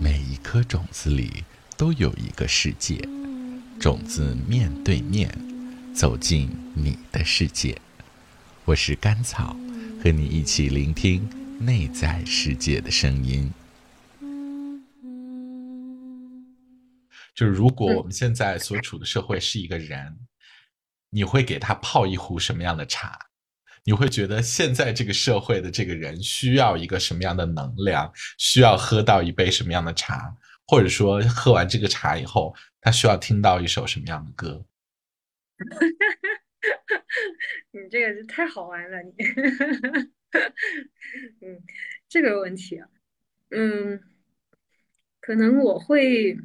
每一颗种子里都有一个世界，种子面对面走进你的世界。我是甘草，和你一起聆听内在世界的声音。就是如果我们现在所处的社会是一个人，你会给他泡一壶什么样的茶？你会觉得现在这个社会的这个人需要一个什么样的能量？需要喝到一杯什么样的茶？或者说喝完这个茶以后，他需要听到一首什么样的歌？你这个是太好玩了，你，嗯，这个问题啊，嗯，可能我会，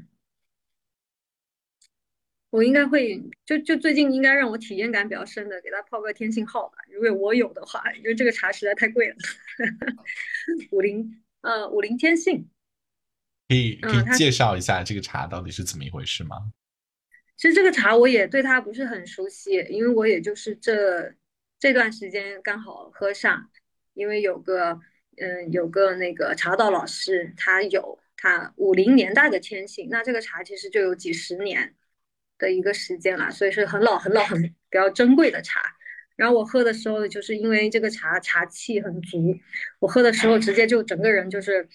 我应该会，就就最近应该让我体验感比较深的，给他泡个天信号吧，如果我有的话，因为这个茶实在太贵了，五零，呃，五零天信，可以。可以介绍一下这个茶到底是怎么一回事吗？其实这个茶我也对它不是很熟悉，因为我也就是这这段时间刚好喝上，因为有个嗯有个那个茶道老师，他有他五零年代的天性，那这个茶其实就有几十年的一个时间了，所以是很老很老很比较珍贵的茶。然后我喝的时候，就是因为这个茶茶气很足，我喝的时候直接就整个人就是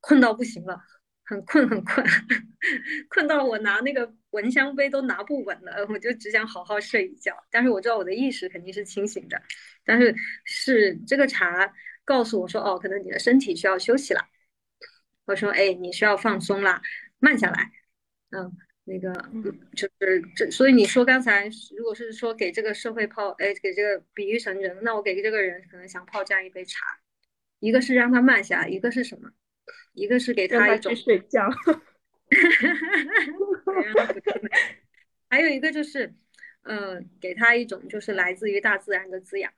困到不行了。很困很困，困到我拿那个蚊香杯都拿不稳了，我就只想好好睡一觉。但是我知道我的意识肯定是清醒的，但是是这个茶告诉我说，哦，可能你的身体需要休息了。我说，哎，你需要放松啦，慢下来。嗯，那个就是这，所以你说刚才如果是说给这个社会泡，哎，给这个比喻成人，那我给这个人可能想泡这样一杯茶，一个是让他慢下来，一个是什么？一个是给他一种睡觉，还有一个就是，嗯，给他一种就是来自于大自然的滋养，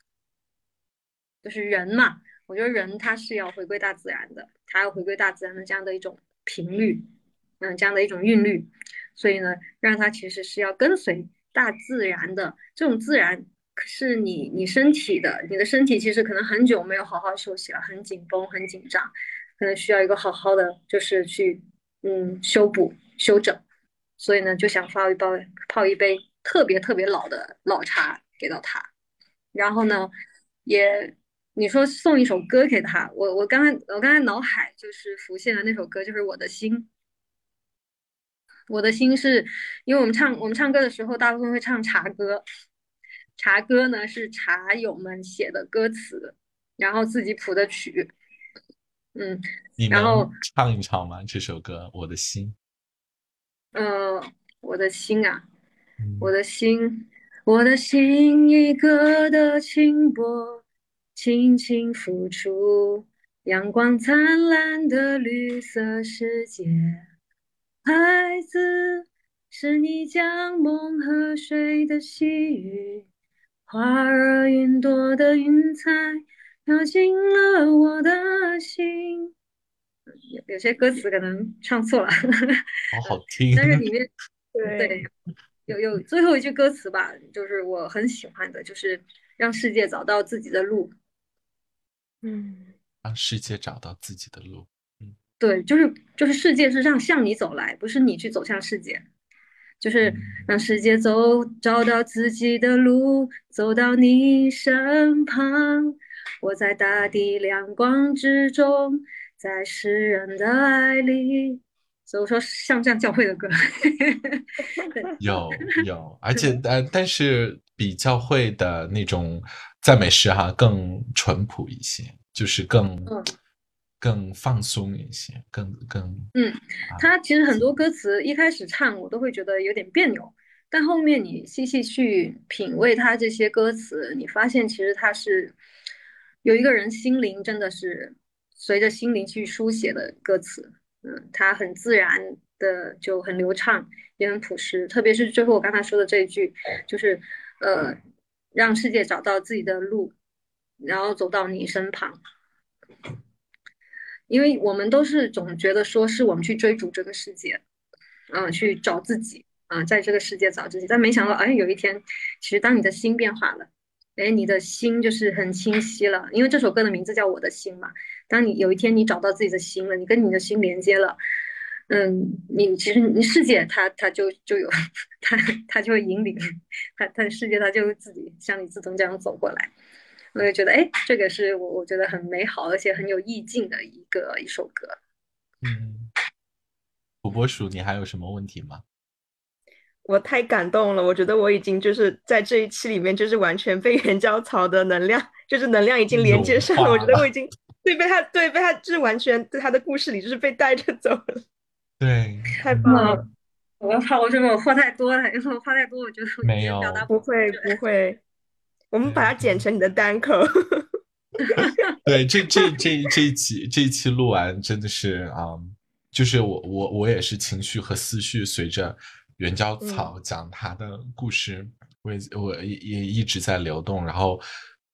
就是人嘛，我觉得人他是要回归大自然的，他要回归大自然的这样的一种频率，嗯，这样的一种韵律，所以呢，让它其实是要跟随大自然的。这种自然，是你你身体的，你的身体其实可能很久没有好好休息了，很紧绷，很紧张。可能需要一个好好的，就是去嗯修补修整，所以呢就想泡一包泡一杯特别特别老的老茶给到他，然后呢也你说送一首歌给他，我我刚才我刚才脑海就是浮现的那首歌就是我的心，我的心是因为我们唱我们唱歌的时候大部分会唱茶歌，茶歌呢是茶友们写的歌词，然后自己谱的曲。嗯，然后唱一唱吗？这首歌《我的心》。呃，我的心啊，我的心，我的心，一个的轻薄，轻轻付出，阳光灿烂的绿色世界。孩子，是你将梦和水的细雨，花儿云朵的云彩。飘进了我的心，有有些歌词可能唱错了，好好听。但是里面对有有最后一句歌词吧，就是我很喜欢的，就是让世界找到自己的路。嗯，让世界找到自己的路。嗯，对，就是就是世界是让向你走来，不是你去走向世界，就是让世界走找到自己的路，走到你身旁。我在大地亮光之中，在诗人的爱里。所以我说像这样教会的歌，有。有，而且但但是比教会的那种赞美诗哈更淳朴一些，就是更更放松一些，更更嗯，他其实很多歌词一开始唱我都会觉得有点别扭，但后面你细细去品味他这些歌词，你发现其实他是。有一个人心灵真的是随着心灵去书写的歌词，嗯，他很自然的就很流畅，也很朴实。特别是最后我刚才说的这一句，就是呃，让世界找到自己的路，然后走到你身旁。因为我们都是总觉得说是我们去追逐这个世界，嗯，去找自己，啊，在这个世界找自己。但没想到，哎，有一天，其实当你的心变化了。哎，你的心就是很清晰了，因为这首歌的名字叫《我的心》嘛。当你有一天你找到自己的心了，你跟你的心连接了，嗯，你其实你世界它它就就有它它就会引领它它的世界它就会自己向你自动这样走过来。我就觉得哎，这个是我我觉得很美好而且很有意境的一个一首歌。嗯，土拨鼠，你还有什么问题吗？我太感动了，我觉得我已经就是在这一期里面，就是完全被原胶草的能量，就是能量已经连接上了。我觉得我已经对被他对被他就是完全在他的故事里就是被带着走了。对，太棒了！我怕我这个话太多了，因为我话太多，我觉得没有表达不会不会，我们把它剪成你的单口。对，这这这这一期这一期录完真的是啊，就是我我我也是情绪和思绪随着。元娇草讲他的故事，我也我也也一直在流动，然后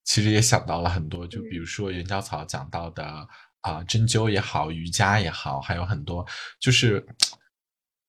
其实也想到了很多，就比如说元娇草讲到的啊针灸也好，瑜伽也好，还有很多，就是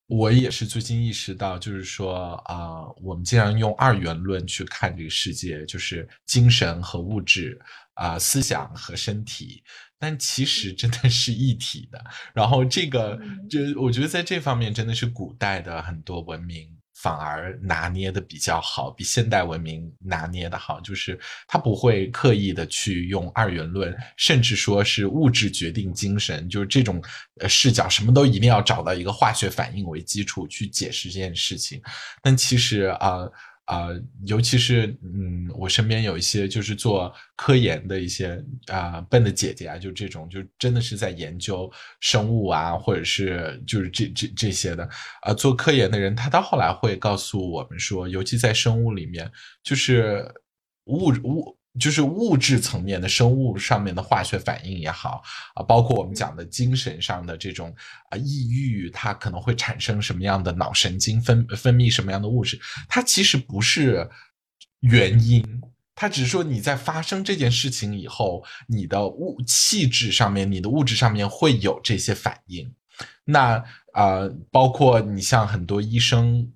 我也是最近意识到，就是说啊，我们经常用二元论去看这个世界，就是精神和物质啊，思想和身体。但其实真的是一体的，然后这个就我觉得在这方面真的是古代的很多文明反而拿捏的比较好，比现代文明拿捏的好，就是他不会刻意的去用二元论，甚至说是物质决定精神，就是这种呃视角，什么都一定要找到一个化学反应为基础去解释这件事情。但其实啊。啊，尤其是嗯，我身边有一些就是做科研的一些啊笨的姐姐啊，就这种就真的是在研究生物啊，或者是就是这这这些的啊，做科研的人，他到后来会告诉我们说，尤其在生物里面，就是物物。就是物质层面的生物上面的化学反应也好啊，包括我们讲的精神上的这种啊抑郁，它可能会产生什么样的脑神经分分泌什么样的物质，它其实不是原因，它只是说你在发生这件事情以后，你的物气质上面、你的物质上面会有这些反应。那啊，包括你像很多医生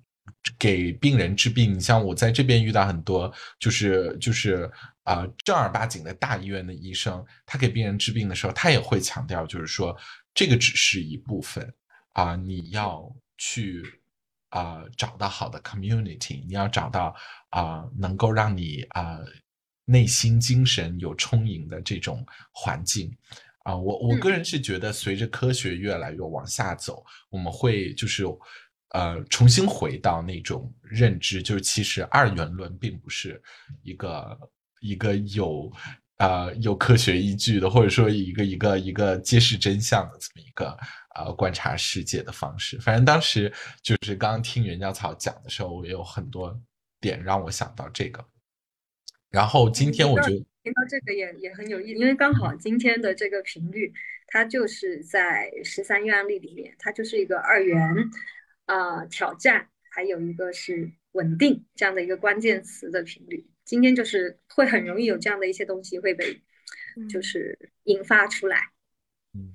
给病人治病，你像我在这边遇到很多，就是就是。啊，正儿八经的大医院的医生，他给病人治病的时候，他也会强调，就是说这个只是一部分啊，你要去啊找到好的 community，你要找到啊能够让你啊内心精神有充盈的这种环境啊。我我个人是觉得，随着科学越来越往下走，我们会就是呃重新回到那种认知，就是其实二元论并不是一个。一个有，呃，有科学依据的，或者说一个一个一个揭示真相的这么一个呃观察世界的方式。反正当时就是刚刚听袁教草讲的时候，我有很多点让我想到这个。然后今天我觉得听到这个也也很有意思，因为刚好今天的这个频率，它就是在十三愿力里面，它就是一个二元啊挑战，还有一个是稳定这样的一个关键词的频率。今天就是会很容易有这样的一些东西会被，就是引发出来。嗯，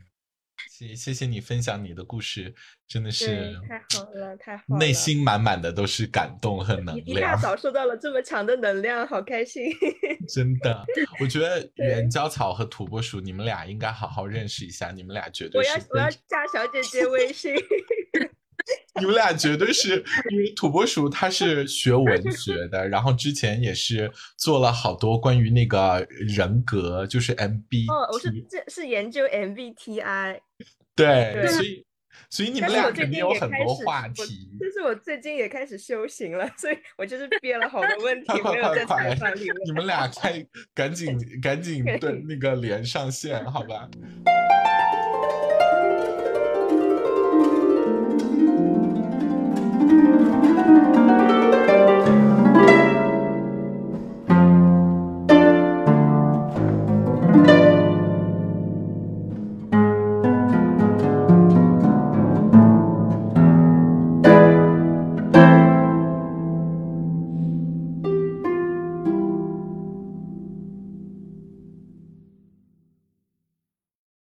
谢谢谢你分享你的故事，真的是太好了，太好了，内心满满的都是感动和能量。一大早受到了这么强的能量，好开心。真的，我觉得 元宵草和土拨鼠，你们俩应该好好认识一下，你们俩绝对是。我要我要加小姐姐微信。你们俩绝对是因为土拨鼠他是学文学的，然后之前也是做了好多关于那个人格，就是 MB。哦，我是这是研究 MBTI。对，所以所以你们俩肯定有很多话题。就是我最近也开始修行了，所以我就是憋了好多问题没有在采访里面。你们俩快赶紧 赶紧对那个连上线，好吧？